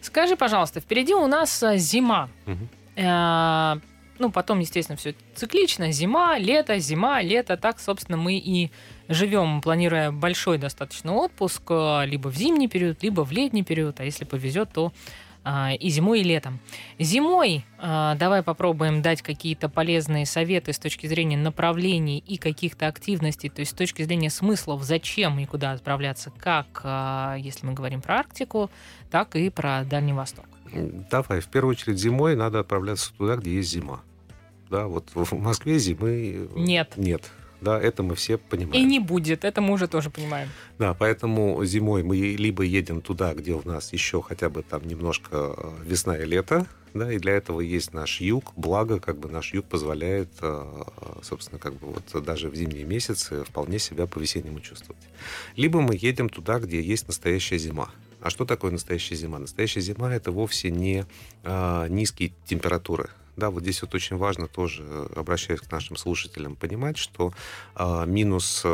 Скажи, пожалуйста, впереди у нас э, зима. Угу. Ну, потом, естественно, все циклично. Зима, лето, зима, лето. Так, собственно, мы и живем, планируя большой достаточно отпуск, э, либо в зимний период, либо в летний период, а если повезет, то а, и зимой, и летом. Зимой давай попробуем дать какие-то полезные советы с точки зрения направлений и каких-то активностей, то есть с точки зрения смыслов, зачем и куда отправляться, как, если мы говорим про Арктику, так и про Дальний Восток. Давай, в первую очередь зимой надо отправляться туда, где есть зима. Да, вот в Москве зимы нет. Нет. Да, это мы все понимаем. И не будет, это мы уже тоже понимаем. Да, поэтому зимой мы либо едем туда, где у нас еще хотя бы там немножко э, весна и лето, да, и для этого есть наш юг, благо, как бы наш юг позволяет, э, собственно, как бы вот даже в зимние месяцы вполне себя по-весеннему чувствовать. Либо мы едем туда, где есть настоящая зима. А что такое настоящая зима? Настоящая зима это вовсе не э, низкие температуры. Да, вот здесь вот очень важно тоже, э, обращаясь к нашим слушателям, понимать, что э, минус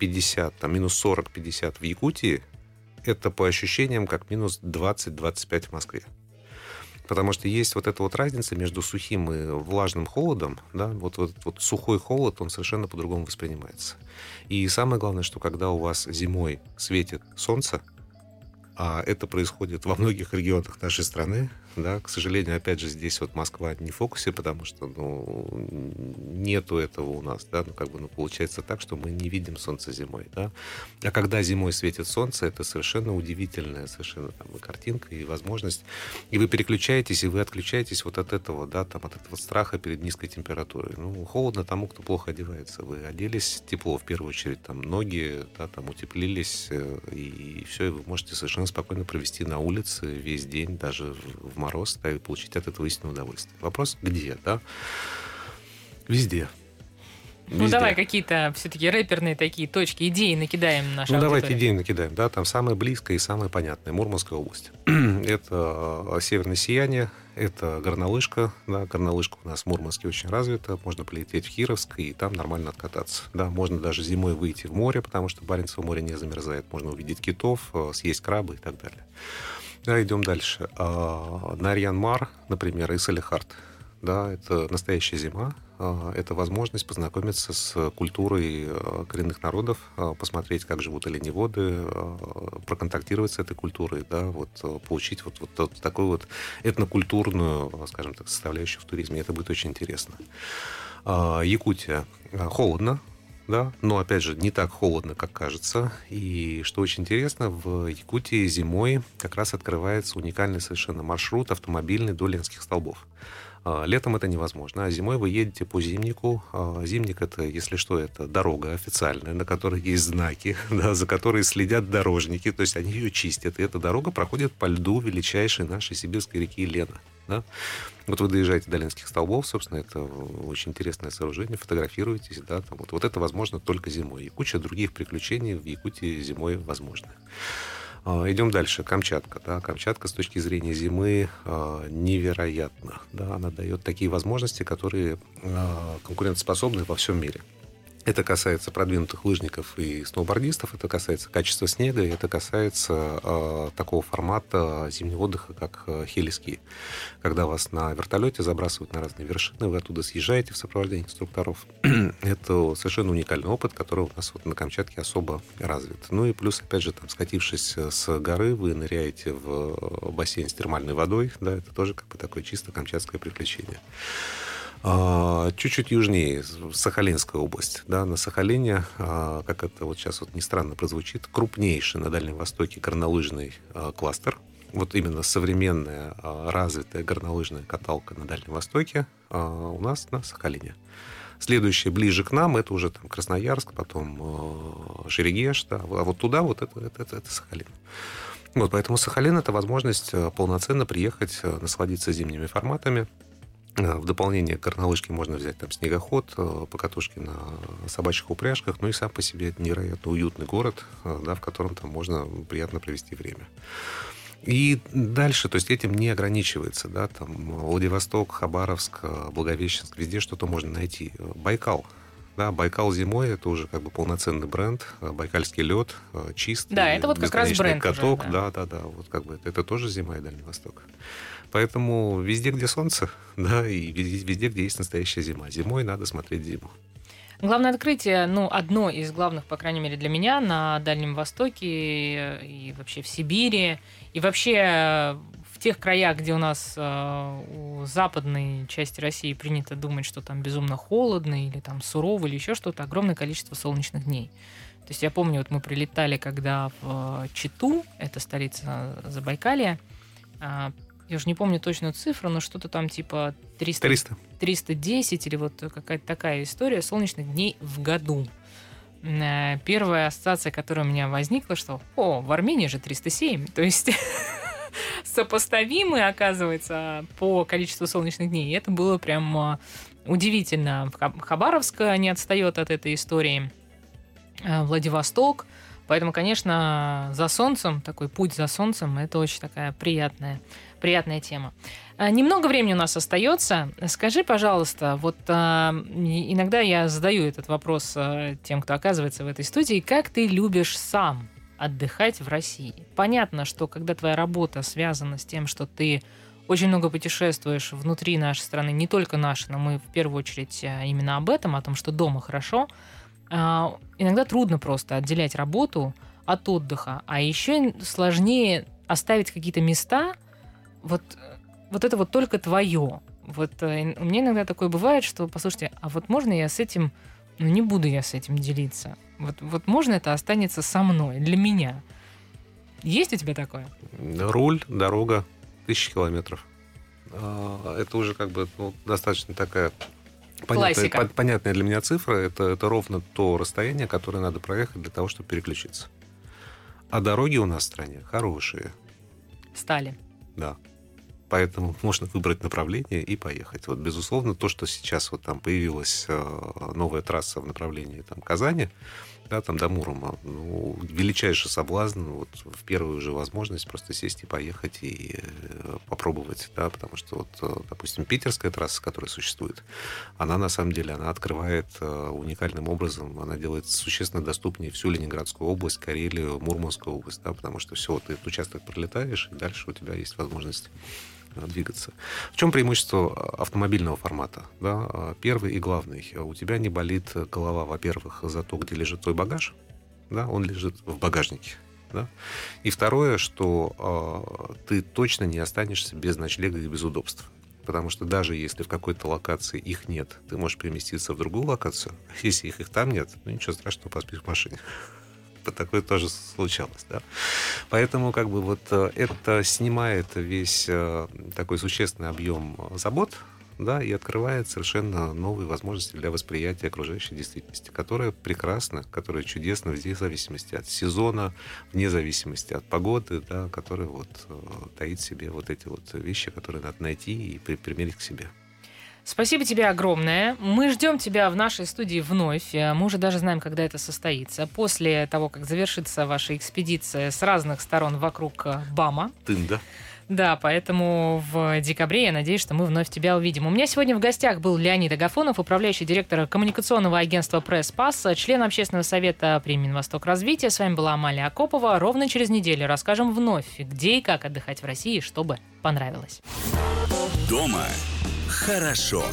50, там, минус 40-50 в Якутии это по ощущениям как минус 20-25 в Москве. Потому что есть вот эта вот разница между сухим и влажным холодом, да, вот, вот вот сухой холод, он совершенно по-другому воспринимается. И самое главное, что когда у вас зимой светит солнце, а это происходит во многих регионах нашей страны, Да, к сожалению, опять же, здесь вот Москва не в фокусе, потому что ну, нету этого у нас. Да? Ну, как бы, ну, получается так, что мы не видим солнце зимой. Да? А когда зимой светит солнце, это совершенно удивительная совершенно там, и картинка, и возможность. И вы переключаетесь, и вы отключаетесь вот от этого, да, там, от этого страха перед низкой температурой. Ну, холодно тому, кто плохо одевается. Вы оделись тепло, в первую очередь, там, ноги, да, там, утеплились, э, и, и все, и вы можете совершенно спокойно провести на улице весь день, даже в мороз, и получить от этого истинное удовольствие. Вопрос где, да? Везде. Ну, Везде. давай какие-то все-таки рэперные такие точки, идеи накидаем нашей Ну, давайте идеи накидаем. Да, там самое близкое и самое понятное. Мурманская область. это э, северное сияние, это горнолыжка. Да, горнолыжка у нас в Мурманске очень развита. Можно полететь в Хировск и там нормально откататься. Да, можно даже зимой выйти в море, потому что Баренцево море не замерзает. Можно увидеть китов, э, съесть крабы и так далее. Да, идем дальше. А, Нарьян-Мар, например, и Салихард. Да, это настоящая зима. А, это возможность познакомиться с культурой а, коренных народов, посмотреть, как живут оленеводы, проконтактировать с этой культурой, да, вот, получить вот, вот, вот такую вот этнокультурную, скажем так, составляющую в туризме. Это будет очень интересно. Якутия. Холодно, да, но опять же не так холодно, как кажется. И что очень интересно, в Якутии зимой как раз открывается уникальный совершенно маршрут автомобильный до Ленских столбов. А, летом это невозможно, а зимой вы едете по зимнику. А, зимник это, если что, это дорога официальная, на которой есть знаки, да, за которые следят дорожники, то есть они ее чистят. И эта дорога проходит по льду величайшей нашей сибирской реки Лена. Да? Вот вы доезжаете до Ленских столбов, собственно, это очень интересное сооружение, фотографируетесь, да, там, вот, вот это возможно только зимой. И куча других приключений в Якутии зимой возможны. А, идем дальше. Камчатка. Да. Камчатка с точки зрения зимы а, невероятно. Да. Она дает такие возможности, которые а, конкурентоспособны во всем мире. Это касается продвинутых лыжников и сноубордистов, это касается качества снега, это касается э, такого формата зимнего отдыха, как э, хелиски. Когда вас на вертолете забрасывают на разные вершины, вы оттуда съезжаете в сопровождении инструкторов. это совершенно уникальный опыт, который у нас вот на Камчатке особо развит. Ну и плюс, опять же, там, скатившись с горы, вы ныряете в бассейн с термальной водой, да, это тоже как бы такое чисто камчатское приключение. А, чуть-чуть южнее, Сахалинская область. Да, на Сахалине, а, как это вот сейчас вот не странно прозвучит, крупнейший на Дальнем Востоке горнолыжный а, кластер. Вот именно современная развитая горнолыжная каталка на Дальнем Востоке у нас на Сахалине. Следующее ближе к нам, это уже там Красноярск, потом Шерегеш, да, а вот туда вот это, это, это, это Сахалин. Вот, поэтому Сахалин – это возможность полноценно приехать, насладиться зимними форматами, в дополнение к горнолыжке можно взять там снегоход, э, покатушки на собачьих упряжках, ну и сам по себе невероятно уютный город, э, да, в котором там можно приятно провести время. И дальше, то есть этим не ограничивается, да, там Владивосток, Хабаровск, Благовещенск, везде что-то можно найти. Байкал, да, Байкал зимой это уже как бы полноценный бренд, байкальский лед, чистый. Да, это вот как раз бренд каток, уже, да. да, да, да, вот как бы это, это тоже зима и Дальний Восток. Поэтому везде, где солнце, да, и везде, где есть настоящая зима. Зимой надо смотреть зиму. Главное открытие, ну, одно из главных, по крайней мере, для меня на Дальнем Востоке и вообще в Сибири, и вообще в тех краях, где у нас э, у западной части России принято думать, что там безумно холодно или там сурово или еще что-то, огромное количество солнечных дней. То есть я помню, вот мы прилетали, когда в Читу, это столица Забайкалья, а, я уже не помню точную цифру, но что-то там типа 300, 300. 310 или вот какая-то такая история солнечных дней в году. Э, первая ассоциация, которая у меня возникла, что, о, в Армении же 307, то есть сопоставимы, оказывается, по количеству солнечных дней. И это было прям а, удивительно. Хабаровск не отстает от этой истории. Э, Владивосток. Поэтому, конечно, за солнцем, такой путь за солнцем, это очень такая приятная приятная тема. А, немного времени у нас остается. Скажи, пожалуйста, вот а, иногда я задаю этот вопрос а, тем, кто оказывается в этой студии, как ты любишь сам отдыхать в России? Понятно, что когда твоя работа связана с тем, что ты очень много путешествуешь внутри нашей страны, не только нашей, но мы в первую очередь именно об этом, о том, что дома хорошо, иногда трудно просто отделять работу от отдыха, а еще сложнее оставить какие-то места, вот вот это вот только твое. Вот э, у меня иногда такое бывает, что, послушайте, а вот можно я с этим, ну не буду я с этим делиться. Вот, вот можно это останется со мной, для меня. Есть у тебя такое? Руль, дорога, тысячи километров. А, это уже как бы ну, достаточно такая понятная, по, понятная для меня цифра. Это, это ровно то расстояние, которое надо проехать для того, чтобы переключиться. А дороги у нас в стране хорошие. Стали. Да. Поэтому можно выбрать направление и поехать. Вот, безусловно, то, что сейчас вот там появилась э, новая трасса в направлении там, Казани, да, там до Мурома, ну, величайший соблазн вот в первую же возможность просто сесть и поехать и э, попробовать, да, потому что вот, э, допустим, питерская трасса, которая существует, она на самом деле, она открывает уникальным образом, она делает существенно доступнее всю Ленинградскую область, Карелию, Мурманскую область, да, потому что все, ты этот участок пролетаешь, и дальше у тебя есть возможность двигаться. В чем преимущество автомобильного формата? Да? Первый и главный. У тебя не болит голова, во-первых, за то, где лежит твой багаж. Да? Он лежит в багажнике. Да? И второе, что э, ты точно не останешься без ночлега и без удобств. Потому что даже если в какой-то локации их нет, ты можешь переместиться в другую локацию. Если их, их там нет, ну ничего страшного, поспишь в машине такое тоже случалось, да. Поэтому как бы вот э, это снимает весь э, такой существенный объем забот, да, и открывает совершенно новые возможности для восприятия окружающей действительности, которая прекрасна, которая чудесна вне зависимости от сезона, вне зависимости от погоды, да, которая вот э, таит в себе вот эти вот вещи, которые надо найти и примерить к себе. Спасибо тебе огромное. Мы ждем тебя в нашей студии вновь. Э, мы уже даже знаем, когда это состоится. После того, как завершится ваша экспедиция с разных сторон вокруг э, БАМа. Тында. Да, поэтому в декабре я надеюсь, что мы вновь тебя увидим. У меня сегодня в гостях был Леонид Агафонов, управляющий директор коммуникационного агентства «Пресс Пас», член общественного совета при Минвосток развития. С вами была Амалия Акопова. Ровно через неделю расскажем вновь, где и как отдыхать в России, чтобы понравилось. Дома хорошо.